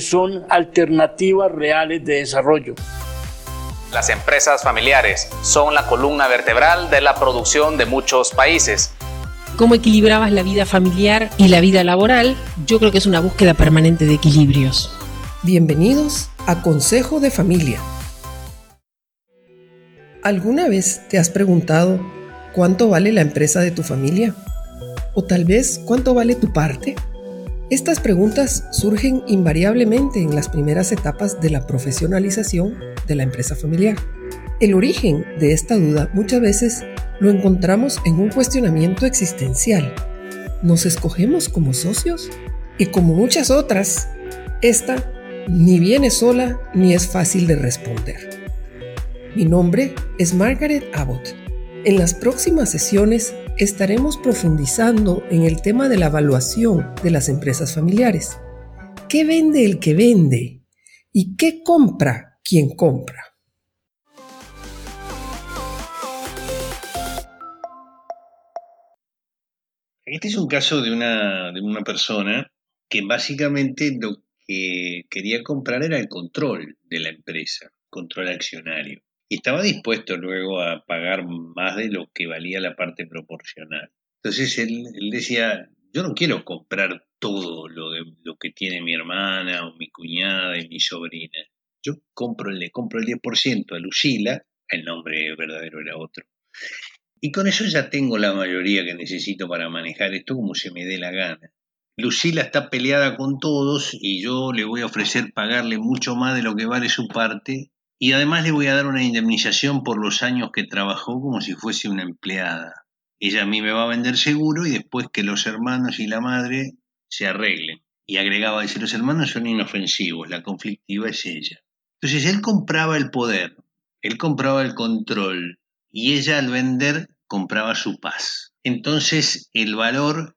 son alternativas reales de desarrollo. Las empresas familiares son la columna vertebral de la producción de muchos países. ¿Cómo equilibrabas la vida familiar y la vida laboral? Yo creo que es una búsqueda permanente de equilibrios. Bienvenidos a Consejo de Familia. ¿Alguna vez te has preguntado cuánto vale la empresa de tu familia? ¿O tal vez cuánto vale tu parte? Estas preguntas surgen invariablemente en las primeras etapas de la profesionalización de la empresa familiar. El origen de esta duda muchas veces lo encontramos en un cuestionamiento existencial. ¿Nos escogemos como socios? Y como muchas otras, esta ni viene sola ni es fácil de responder. Mi nombre es Margaret Abbott. En las próximas sesiones estaremos profundizando en el tema de la evaluación de las empresas familiares. ¿Qué vende el que vende? ¿Y qué compra quien compra? Este es un caso de una, de una persona que básicamente lo que quería comprar era el control de la empresa, control accionario estaba dispuesto luego a pagar más de lo que valía la parte proporcional. Entonces él, decía, yo no quiero comprar todo lo, de, lo que tiene mi hermana o mi cuñada y mi sobrina. Yo compro, le compro el 10% a Lucila, el nombre verdadero era otro. Y con eso ya tengo la mayoría que necesito para manejar esto como se me dé la gana. Lucila está peleada con todos y yo le voy a ofrecer pagarle mucho más de lo que vale su parte y además le voy a dar una indemnización por los años que trabajó como si fuese una empleada. Ella a mí me va a vender seguro y después que los hermanos y la madre se arreglen. Y agregaba, dice, los hermanos son inofensivos, la conflictiva es ella. Entonces él compraba el poder, él compraba el control y ella al vender compraba su paz. Entonces el valor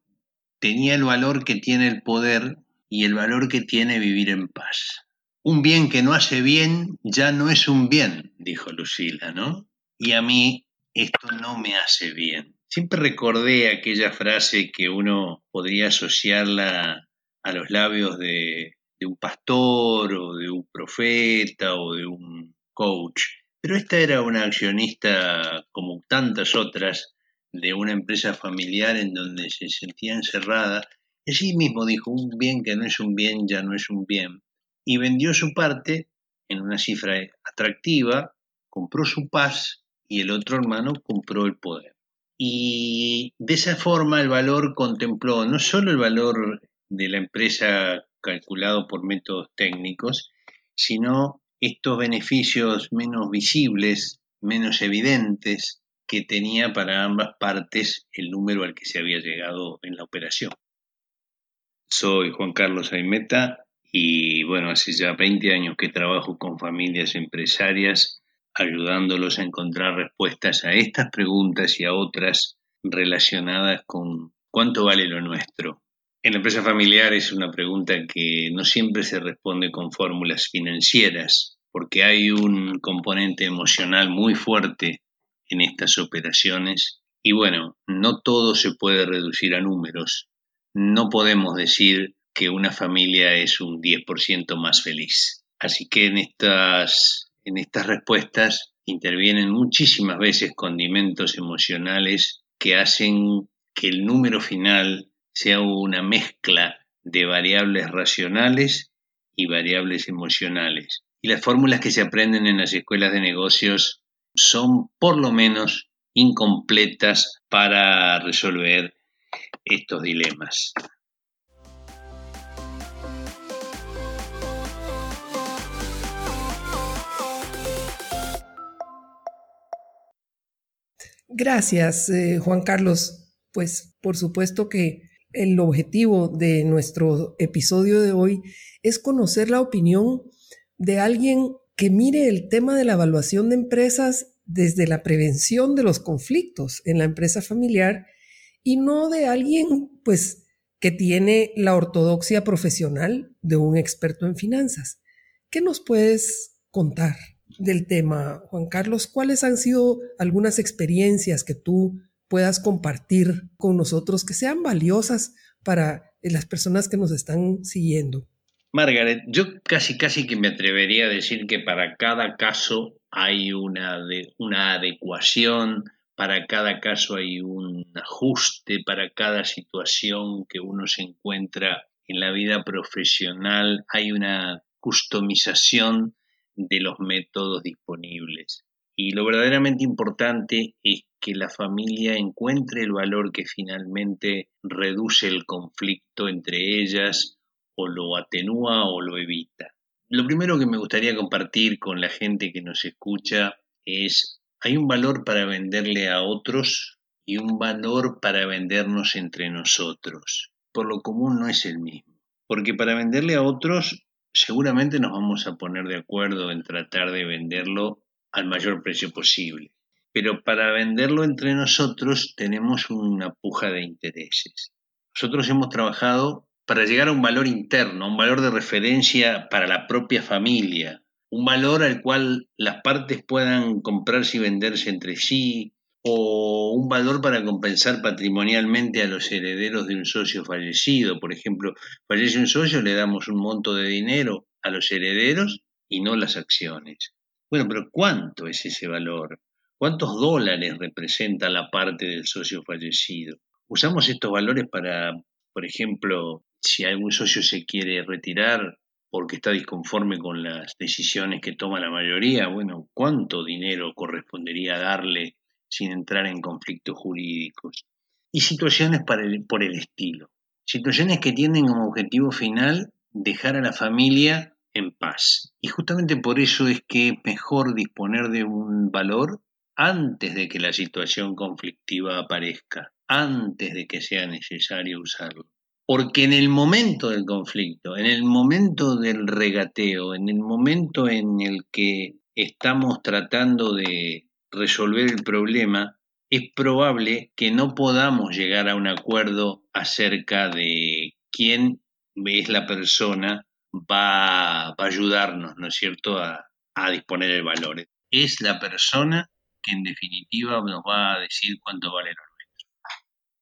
tenía el valor que tiene el poder y el valor que tiene vivir en paz. Un bien que no hace bien ya no es un bien, dijo Lucila, ¿no? Y a mí esto no me hace bien. Siempre recordé aquella frase que uno podría asociarla a los labios de, un pastor o de un profeta o de un coach. Pero esta era una accionista como tantas otras de una empresa familiar en donde se sentía encerrada. Y así mismo dijo, un bien que no es un bien ya no es un bien y vendió su parte en una cifra atractiva, compró su paz y el otro hermano compró el poder. Y de esa forma el valor contempló no solo el valor de la empresa calculado por métodos técnicos, sino estos beneficios menos visibles, menos evidentes que tenía para ambas partes el número al que se había llegado en la operación. Soy Juan Carlos Aimeta, y bueno, hace ya 20 años que trabajo con familias empresarias ayudándolos a encontrar respuestas a estas preguntas y a otras relacionadas con cuánto vale lo nuestro. En la empresa familiar es una pregunta que no siempre se responde con fórmulas financieras, porque hay un componente emocional muy fuerte en estas operaciones y bueno, no todo se puede reducir a números. No podemos decir que una familia es un 10% más feliz. Así que en estas, en estas respuestas intervienen muchísimas veces condimentos emocionales que hacen que el número final sea una mezcla de variables racionales y variables emocionales. Y las fórmulas que se aprenden en las escuelas de negocios son por lo menos incompletas para resolver estos dilemas. Gracias, eh, Juan Carlos. Pues por supuesto que el objetivo de nuestro episodio de hoy es conocer la opinión de alguien que mire el tema de la evaluación de empresas desde la prevención de los conflictos en la empresa familiar y no de alguien pues que tiene la ortodoxia profesional de un experto en finanzas. ¿Qué nos puedes contar? Del tema, Juan Carlos, ¿cuáles han sido algunas experiencias que tú puedas compartir con nosotros que sean valiosas para las personas que nos están siguiendo? Margaret, yo casi casi que me atrevería a decir que para cada caso hay una, una adecuación, para cada caso hay un ajuste, para cada situación que uno se encuentra en la vida profesional hay una customización de los métodos disponibles. Y lo verdaderamente importante es que la familia encuentre el valor que finalmente reduce el conflicto entre ellas o lo atenúa o lo evita. Lo primero que me gustaría compartir con la gente que nos escucha es, hay un valor para venderle a otros y un valor para vendernos entre nosotros. Por lo común no es el mismo. Porque para venderle a otros seguramente nos vamos a poner de acuerdo en tratar de venderlo al mayor precio posible. Pero para venderlo entre nosotros tenemos una puja de intereses. Nosotros hemos trabajado para llegar a un valor interno, un valor de referencia para la propia familia, un valor al cual las partes puedan comprarse y venderse entre sí, o un valor para compensar patrimonialmente a los herederos de un socio fallecido. Por ejemplo, fallece un socio, le damos un monto de dinero a los herederos y no las acciones. Bueno, pero ¿cuánto es ese valor? ¿Cuántos dólares representa la parte del socio fallecido? Usamos estos valores para, por ejemplo, si algún socio se quiere retirar porque está disconforme con las decisiones que toma la mayoría, bueno, ¿cuánto dinero correspondería darle sin entrar en conflictos jurídicos? Y situaciones por el estilo. Situaciones que tienen como objetivo final dejar a la familia en paz. Y justamente por eso es que es mejor disponer de un valor antes de que la situación conflictiva aparezca, antes de que sea necesario usarlo. Porque en el momento del conflicto, en el momento del regateo, en el momento en el que estamos tratando de resolver el problema, es probable que no podamos llegar a un acuerdo acerca de quién es la persona va, a ayudarnos, ¿no es cierto?, a, disponer el valor. Es la persona que en definitiva nos va a decir cuánto vale lo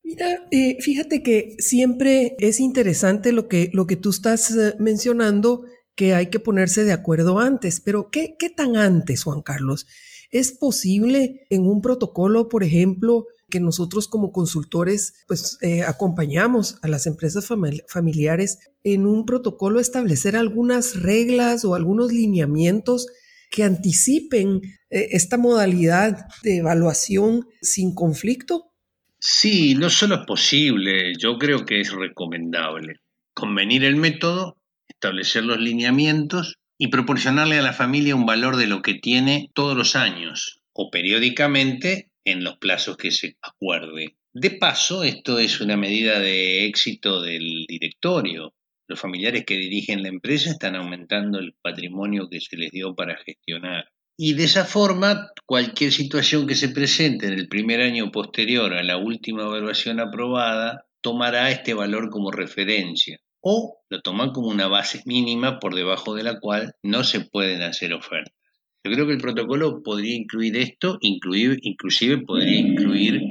Mira, eh, fíjate que siempre es interesante lo que, lo que tú estás eh, mencionando, que hay que ponerse de acuerdo antes, pero ¿qué, ¿qué tan antes, Juan Carlos? ¿Es posible en un protocolo, por ejemplo, que nosotros como consultores pues eh, acompañamos a las empresas familiares en un protocolo establecer algunas reglas o algunos lineamientos que anticipen eh, esta modalidad de evaluación sin conflicto? Sí, no solo es posible, yo creo que es recomendable. Convenir el método, establecer los lineamientos y proporcionarle a la familia un valor de lo que tiene todos los años o periódicamente en los plazos que se acuerde. De paso, esto es una medida de éxito del directorio. Los familiares que dirigen la empresa están aumentando el patrimonio que se les dio para gestionar. Y de esa forma, cualquier situación que se presente en el primer año posterior a la última evaluación aprobada tomará este valor como referencia o lo toman como una base mínima por debajo de la cual no se pueden hacer ofertas. Yo creo que el protocolo podría incluir esto, incluir, inclusive podría incluir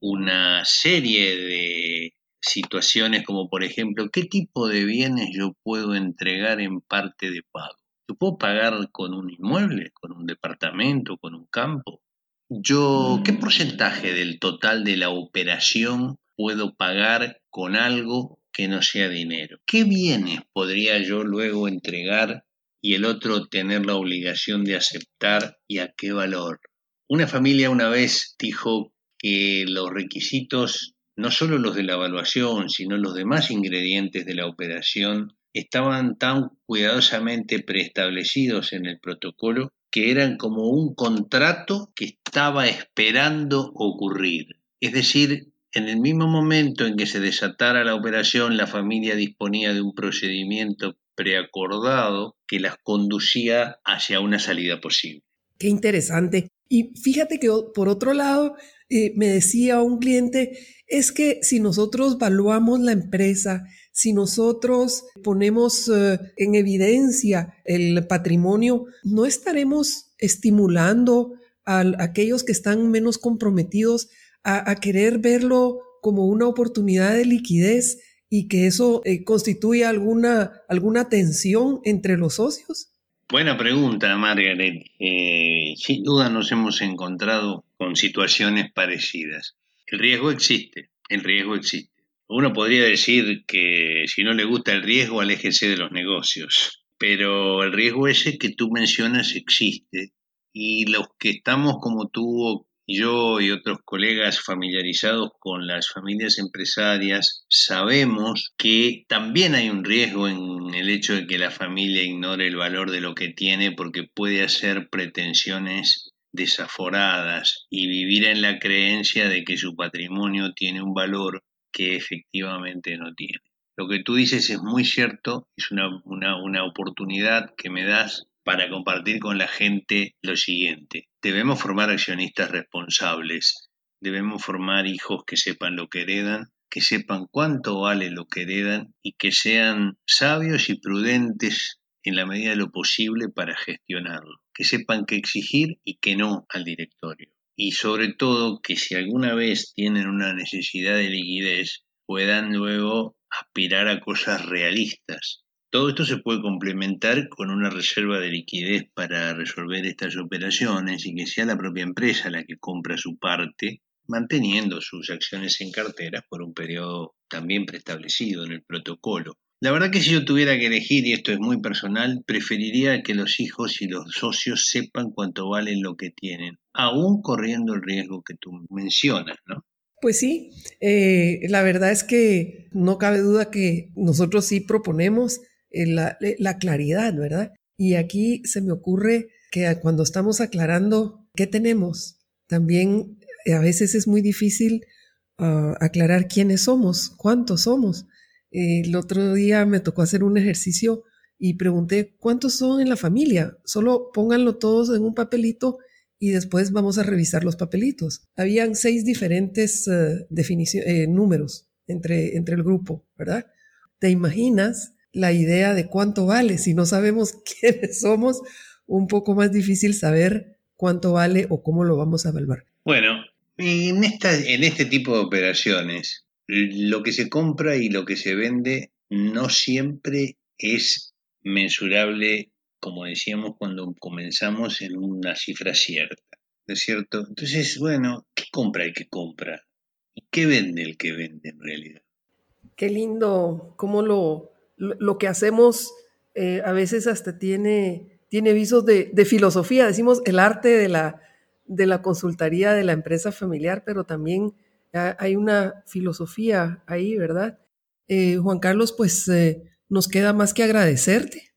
una serie de situaciones como por ejemplo, ¿qué tipo de bienes yo puedo entregar en parte de pago? ¿Yo puedo pagar con un inmueble, con un departamento, con un campo? Yo, ¿qué porcentaje del total de la operación puedo pagar con algo que no sea dinero? ¿Qué bienes podría yo luego entregar y el otro tener la obligación de aceptar y a qué valor. Una familia una vez dijo que los requisitos, no solo los de la evaluación, sino los demás ingredientes de la operación, estaban tan cuidadosamente preestablecidos en el protocolo que eran como un contrato que estaba esperando ocurrir. Es decir, en el mismo momento en que se desatara la operación, la familia disponía de un procedimiento preacordado que las conducía hacia una salida posible. Qué interesante. Y fíjate que por otro lado, eh, me decía un cliente, es que si nosotros valuamos la empresa, si nosotros ponemos eh, en evidencia el patrimonio, no estaremos estimulando a, aquellos que están menos comprometidos a, querer verlo como una oportunidad de liquidez y que eso eh, constituye alguna, alguna tensión entre los socios? Buena pregunta, Margaret. Eh, sin duda nos hemos encontrado con situaciones parecidas. El riesgo existe, el riesgo existe. Uno podría decir que si no le gusta el riesgo, aléjese de los negocios. Pero el riesgo ese que tú mencionas existe y los que estamos como tú yo y otros colegas familiarizados con las familias empresarias sabemos que también hay un riesgo en el hecho de que la familia ignore el valor de lo que tiene porque puede hacer pretensiones desaforadas y vivir en la creencia de que su patrimonio tiene un valor que efectivamente no tiene. Lo que tú dices es muy cierto, es una, una oportunidad que me das para compartir con la gente lo siguiente. Debemos formar accionistas responsables, debemos formar hijos que sepan lo que heredan, que sepan cuánto vale lo que heredan y que sean sabios y prudentes en la medida de lo posible para gestionarlo, que sepan qué exigir y qué no al directorio. Y sobre todo que si alguna vez tienen una necesidad de liquidez, puedan luego aspirar a cosas realistas, todo esto se puede complementar con una reserva de liquidez para resolver estas operaciones y que sea la propia empresa la que compra su parte, manteniendo sus acciones en cartera por un periodo también preestablecido en el protocolo. La verdad que si yo tuviera que elegir, y esto es muy personal, preferiría que los hijos y los socios sepan cuánto valen lo que tienen, aún corriendo el riesgo que tú mencionas, ¿no? Pues sí, eh, la verdad es que no cabe duda que nosotros sí proponemos eh, eh, la, claridad, ¿verdad? Y aquí se me ocurre que cuando estamos aclarando qué tenemos, también eh, a veces es muy difícil ah, aclarar quiénes somos, cuántos somos. el otro día me tocó hacer un ejercicio y pregunté cuántos son en la familia. Solo pónganlo todos en un papelito y después vamos a revisar los papelitos. Habían seis diferentes números entre, entre el grupo, ¿verdad? ¿Te imaginas la idea de cuánto vale. Si no sabemos quiénes somos, un poco más difícil saber cuánto vale o cómo lo vamos a evaluar. Bueno, en, esta, en este tipo de operaciones, lo que se compra y lo que se vende no siempre es mensurable, como decíamos cuando comenzamos, en una cifra cierta. ¿No es cierto? Entonces, bueno, ¿qué compra el que compra? ¿Y qué vende el que vende en realidad? Qué lindo cómo lo, lo que hacemos eh, a veces hasta tiene, tiene visos de, filosofía, decimos el arte de la, de la consultoría de la empresa familiar, pero también hay una filosofía ahí, ¿verdad? Eh, Juan Carlos, pues eh, nos queda más que agradecerte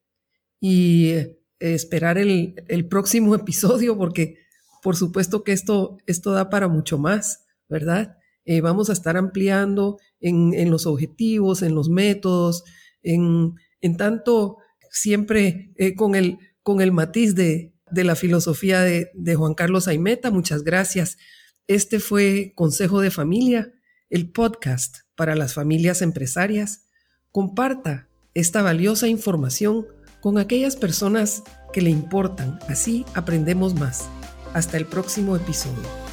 y esperar el, próximo episodio, porque por supuesto que esto, esto da para mucho más, ¿verdad? vamos a estar ampliando en, en los objetivos, en los métodos, en, tanto siempre eh, con, el, con el matiz de, la filosofía de, de Juan Carlos Aimeta. Muchas gracias. Este fue Consejo de Familia, el podcast para las familias empresarias. Comparta esta valiosa información con aquellas personas que le importan. Así aprendemos más. Hasta el próximo episodio.